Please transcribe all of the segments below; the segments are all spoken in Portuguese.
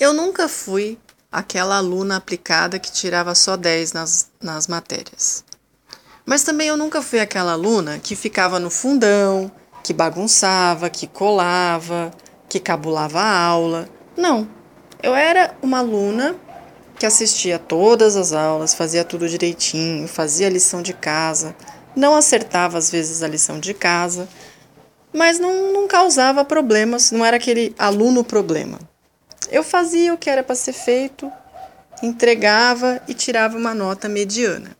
Eu nunca fui aquela aluna aplicada que tirava só 10 nas, nas matérias. Mas também eu nunca fui aquela aluna que ficava no fundão, que bagunçava, que colava, que cabulava a aula. Não. Eu era uma aluna que assistia todas as aulas, fazia tudo direitinho, fazia lição de casa, não acertava às vezes a lição de casa, mas não, não causava problemas, não era aquele aluno problema. Eu fazia o que era para ser feito, entregava e tirava uma nota mediana.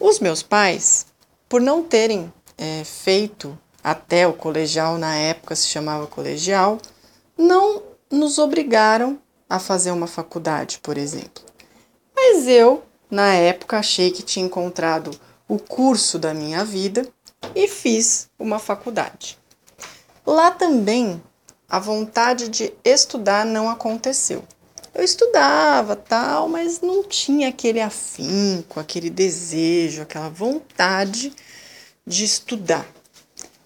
Os meus pais, por não terem é, feito até o colegial, na época se chamava colegial, não nos obrigaram a fazer uma faculdade, por exemplo. Mas eu, na época, achei que tinha encontrado o curso da minha vida e fiz uma faculdade. Lá também a vontade de estudar não aconteceu. Eu estudava tal, mas não tinha aquele afinco, aquele desejo, aquela vontade de estudar.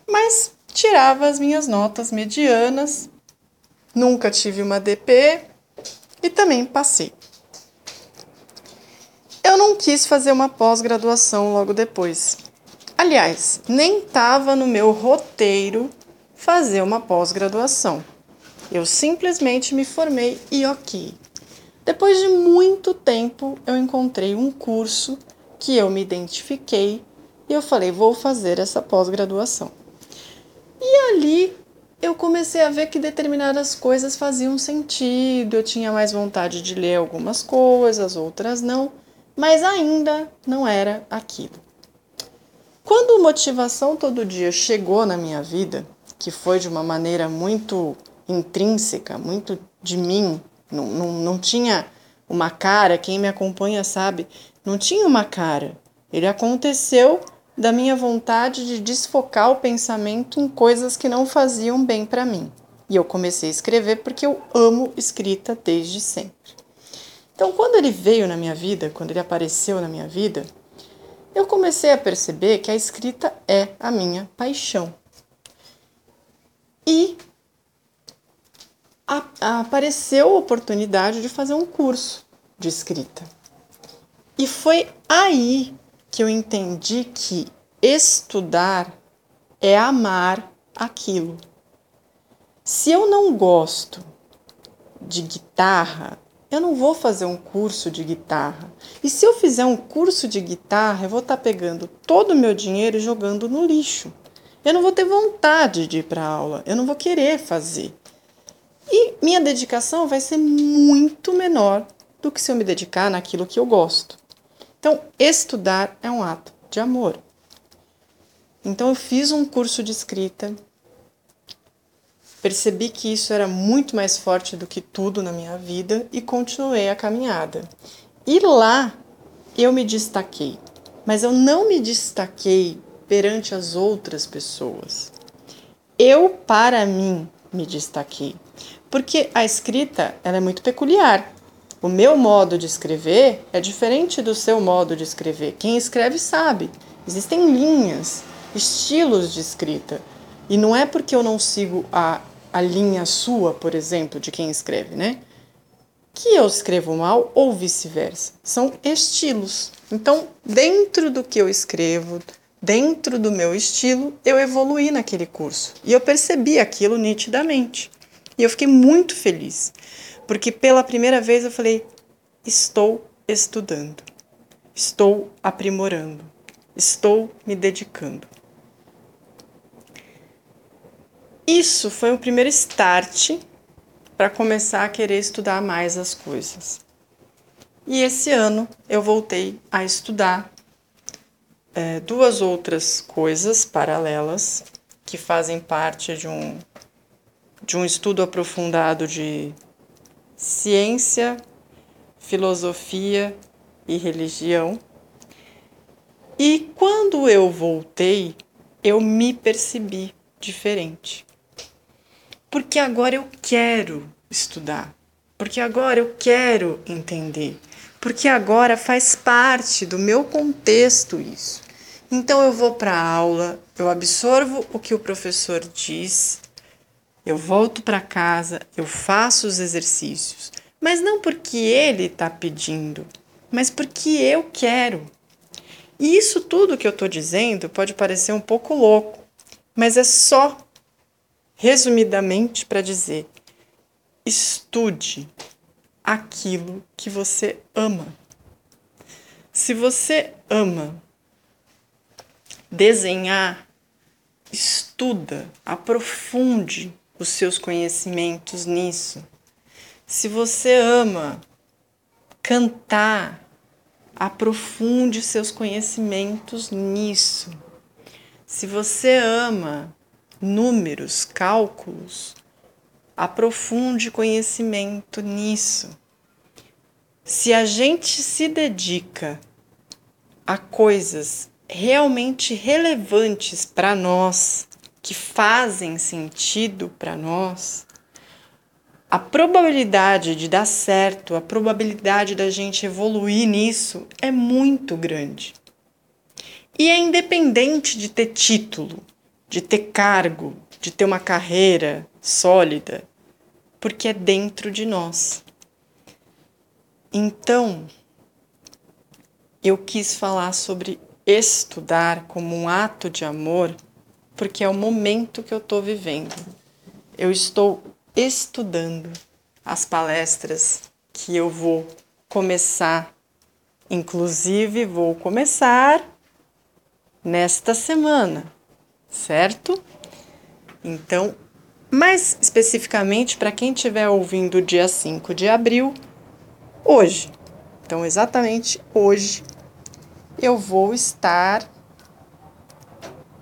Mas tirava as minhas notas medianas, nunca tive uma DP e também passei. Eu não quis fazer uma pós-graduação logo depois. Aliás, nem estava no meu roteiro fazer uma pós-graduação. Eu simplesmente me formei e ok. Depois de muito tempo, eu encontrei um curso que eu me identifiquei e eu falei, vou fazer essa pós-graduação. E ali eu comecei a ver que determinadas coisas faziam sentido, eu tinha mais vontade de ler algumas coisas, outras não, mas ainda não era aquilo. Quando motivação todo dia chegou na minha vida, que foi de uma maneira muito intrínseca, muito de mim, não, não, não tinha uma cara, quem me acompanha sabe, não tinha uma cara. Ele aconteceu da minha vontade de desfocar o pensamento em coisas que não faziam bem para mim. E eu comecei a escrever porque eu amo escrita desde sempre. Então, quando ele veio na minha vida, quando ele apareceu na minha vida, eu comecei a perceber que a escrita é a minha paixão. E a, a apareceu a oportunidade de fazer um curso de escrita. E foi aí que eu entendi que estudar é amar aquilo. Se eu não gosto de guitarra, eu não vou fazer um curso de guitarra. E se eu fizer um curso de guitarra, eu vou estar tá pegando todo o meu dinheiro e jogando no lixo. Eu não vou ter vontade de ir para aula, eu não vou querer fazer. E minha dedicação vai ser muito menor do que se eu me dedicar naquilo que eu gosto. Então, estudar é um ato de amor. Então, eu fiz um curso de escrita, percebi que isso era muito mais forte do que tudo na minha vida e continuei a caminhada. E lá eu me destaquei, mas eu não me destaquei perante as outras pessoas. Eu, para mim, me destaquei. Porque a escrita ela é muito peculiar. O meu modo de escrever é diferente do seu modo de escrever. Quem escreve sabe. Existem linhas, estilos de escrita. E não é porque eu não sigo a, a linha sua, por exemplo, de quem escreve, né? Que eu escrevo mal ou vice-versa. São estilos. Então, dentro do que eu escrevo, dentro do meu estilo, eu evoluí naquele curso. E eu percebi aquilo nitidamente. E eu fiquei muito feliz. Porque pela primeira vez eu falei: estou estudando, estou aprimorando, estou me dedicando. Isso foi o primeiro start para começar a querer estudar mais as coisas. E esse ano eu voltei a estudar é, duas outras coisas paralelas que fazem parte de um, de um estudo aprofundado de ciência, filosofia e religião. E quando eu voltei, eu me percebi diferente. Porque agora eu quero estudar, porque agora eu quero entender, porque agora faz parte do meu contexto isso. Então eu vou para a aula, eu absorvo o que o professor diz, Eu volto para casa, eu faço os exercícios, mas não porque ele está pedindo, mas porque eu quero. E isso tudo que eu estou dizendo pode parecer um pouco louco, mas é só, resumidamente, para dizer: estude aquilo que você ama. Se você ama desenhar, estuda, aprofunde os seus conhecimentos nisso. Se você ama cantar, aprofunde seus conhecimentos nisso. Se você ama números, cálculos, aprofunde conhecimento nisso. Se a gente se dedica a coisas realmente relevantes para nós, que fazem sentido para nós, a probabilidade de dar certo, a probabilidade da gente evoluir nisso é muito grande. E é independente de ter título, de ter cargo, de ter uma carreira sólida, porque é dentro de nós. Então, eu quis falar sobre estudar como um ato de amor, porque é o momento que eu estou vivendo. Eu estou estudando as palestras que eu vou começar, inclusive vou começar nesta semana, certo? Então, mais especificamente para quem estiver ouvindo dia 5 de abril, hoje. Então, exatamente hoje eu vou estar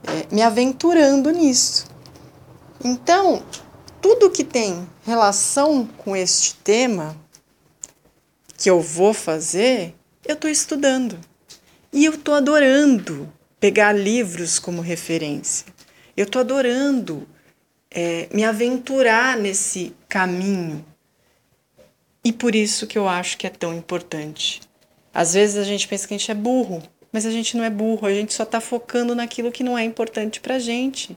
é, me aventurando nisso. Então, tudo que tem relação com este tema que eu vou fazer, eu estou estudando. E eu estou adorando pegar livros como referência. Eu estou adorando é, me aventurar nesse caminho. E por isso que eu acho que é tão importante. Às vezes a gente pensa que a gente é burro, mas a gente não é burro, a gente só está focando naquilo que não é importante para a gente.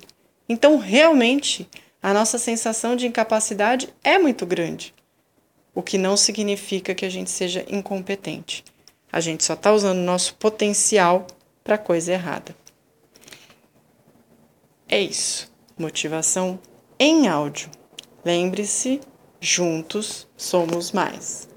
Então, realmente, a nossa sensação de incapacidade é muito grande, o que não significa que a gente seja incompetente. A gente só está usando o nosso potencial para coisa errada. É isso. Motivação em áudio. Lembre-se, juntos somos mais.